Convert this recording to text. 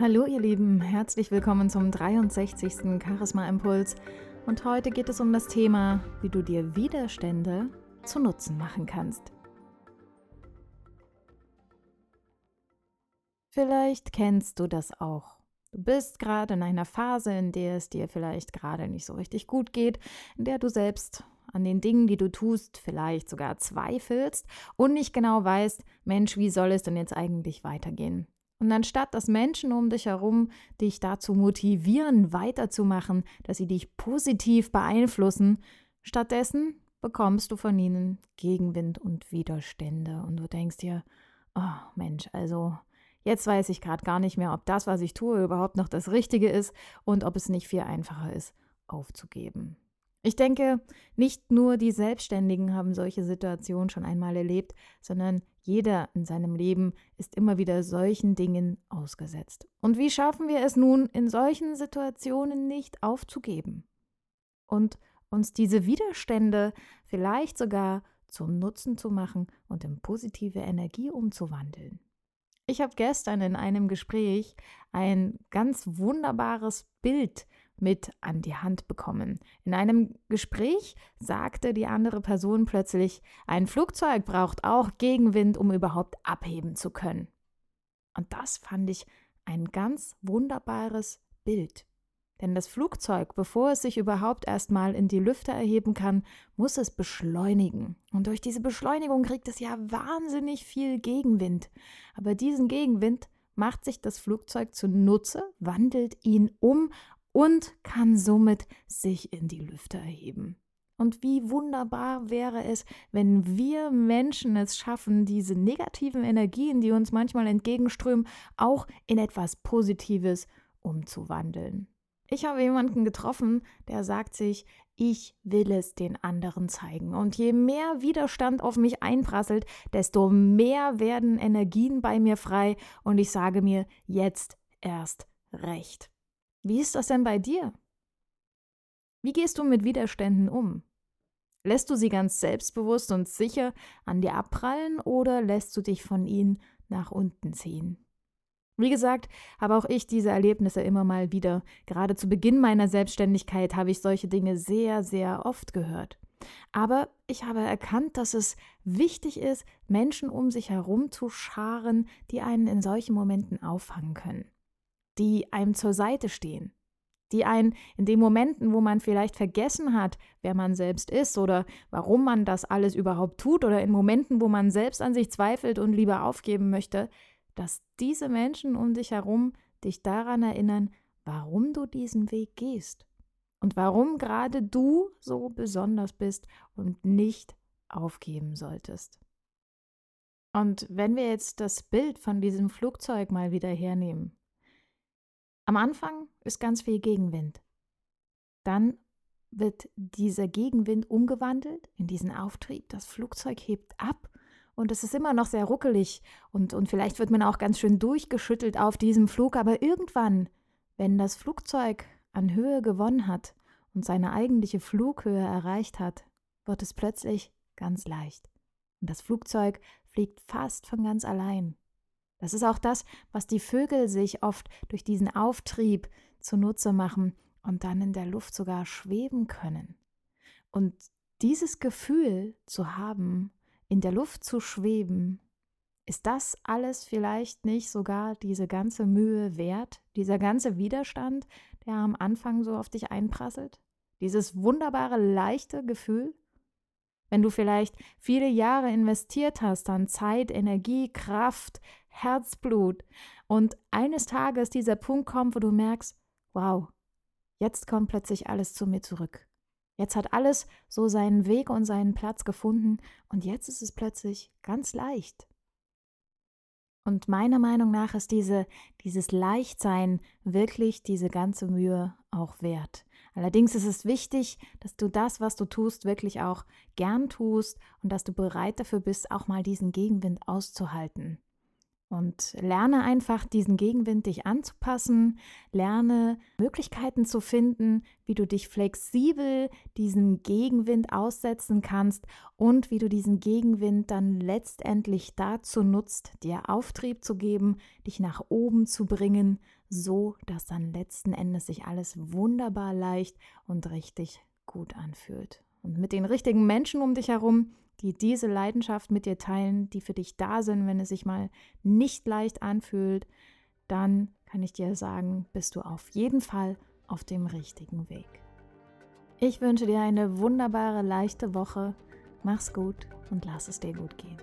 Hallo ihr Lieben, herzlich willkommen zum 63. Charisma Impuls und heute geht es um das Thema, wie du dir Widerstände zu Nutzen machen kannst. Vielleicht kennst du das auch. Du bist gerade in einer Phase, in der es dir vielleicht gerade nicht so richtig gut geht, in der du selbst an den Dingen, die du tust, vielleicht sogar zweifelst und nicht genau weißt, Mensch, wie soll es denn jetzt eigentlich weitergehen? Und anstatt dass Menschen um dich herum dich dazu motivieren, weiterzumachen, dass sie dich positiv beeinflussen, stattdessen bekommst du von ihnen Gegenwind und Widerstände. Und du denkst dir, oh Mensch, also jetzt weiß ich gerade gar nicht mehr, ob das, was ich tue, überhaupt noch das Richtige ist und ob es nicht viel einfacher ist, aufzugeben. Ich denke, nicht nur die Selbstständigen haben solche Situationen schon einmal erlebt, sondern jeder in seinem Leben ist immer wieder solchen Dingen ausgesetzt. Und wie schaffen wir es nun, in solchen Situationen nicht aufzugeben und uns diese Widerstände vielleicht sogar zum Nutzen zu machen und in positive Energie umzuwandeln? Ich habe gestern in einem Gespräch ein ganz wunderbares Bild mit an die Hand bekommen. In einem Gespräch sagte die andere Person plötzlich, ein Flugzeug braucht auch Gegenwind, um überhaupt abheben zu können. Und das fand ich ein ganz wunderbares Bild. Denn das Flugzeug, bevor es sich überhaupt erstmal in die Lüfte erheben kann, muss es beschleunigen. Und durch diese Beschleunigung kriegt es ja wahnsinnig viel Gegenwind. Aber diesen Gegenwind macht sich das Flugzeug zunutze, wandelt ihn um und kann somit sich in die Lüfte erheben. Und wie wunderbar wäre es, wenn wir Menschen es schaffen, diese negativen Energien, die uns manchmal entgegenströmen, auch in etwas Positives umzuwandeln. Ich habe jemanden getroffen, der sagt sich, ich will es den anderen zeigen. Und je mehr Widerstand auf mich einprasselt, desto mehr werden Energien bei mir frei und ich sage mir jetzt erst recht. Wie ist das denn bei dir? Wie gehst du mit Widerständen um? Lässt du sie ganz selbstbewusst und sicher an dir abprallen oder lässt du dich von ihnen nach unten ziehen? Wie gesagt, habe auch ich diese Erlebnisse immer mal wieder. Gerade zu Beginn meiner Selbstständigkeit habe ich solche Dinge sehr, sehr oft gehört. Aber ich habe erkannt, dass es wichtig ist, Menschen um sich herum zu scharen, die einen in solchen Momenten auffangen können die einem zur Seite stehen, die einen in den Momenten, wo man vielleicht vergessen hat, wer man selbst ist oder warum man das alles überhaupt tut oder in Momenten, wo man selbst an sich zweifelt und lieber aufgeben möchte, dass diese Menschen um dich herum dich daran erinnern, warum du diesen Weg gehst und warum gerade du so besonders bist und nicht aufgeben solltest. Und wenn wir jetzt das Bild von diesem Flugzeug mal wieder hernehmen, am Anfang ist ganz viel Gegenwind. Dann wird dieser Gegenwind umgewandelt in diesen Auftrieb. Das Flugzeug hebt ab und es ist immer noch sehr ruckelig und, und vielleicht wird man auch ganz schön durchgeschüttelt auf diesem Flug. Aber irgendwann, wenn das Flugzeug an Höhe gewonnen hat und seine eigentliche Flughöhe erreicht hat, wird es plötzlich ganz leicht. Und das Flugzeug fliegt fast von ganz allein. Das ist auch das, was die Vögel sich oft durch diesen Auftrieb zunutze machen und dann in der Luft sogar schweben können. Und dieses Gefühl zu haben, in der Luft zu schweben, ist das alles vielleicht nicht sogar diese ganze Mühe wert, dieser ganze Widerstand, der am Anfang so auf dich einprasselt? Dieses wunderbare, leichte Gefühl? Wenn du vielleicht viele Jahre investiert hast an Zeit, Energie, Kraft, Herzblut und eines Tages dieser Punkt kommt, wo du merkst, wow, jetzt kommt plötzlich alles zu mir zurück. Jetzt hat alles so seinen Weg und seinen Platz gefunden und jetzt ist es plötzlich ganz leicht. Und meiner Meinung nach ist diese, dieses Leichtsein wirklich diese ganze Mühe auch wert. Allerdings ist es wichtig, dass du das, was du tust, wirklich auch gern tust und dass du bereit dafür bist, auch mal diesen Gegenwind auszuhalten. Und lerne einfach diesen Gegenwind dich anzupassen, lerne Möglichkeiten zu finden, wie du dich flexibel diesem Gegenwind aussetzen kannst und wie du diesen Gegenwind dann letztendlich dazu nutzt, dir Auftrieb zu geben, dich nach oben zu bringen, so dass dann letzten Endes sich alles wunderbar leicht und richtig gut anfühlt. Und mit den richtigen Menschen um dich herum die diese Leidenschaft mit dir teilen, die für dich da sind, wenn es sich mal nicht leicht anfühlt, dann kann ich dir sagen, bist du auf jeden Fall auf dem richtigen Weg. Ich wünsche dir eine wunderbare, leichte Woche. Mach's gut und lass es dir gut gehen.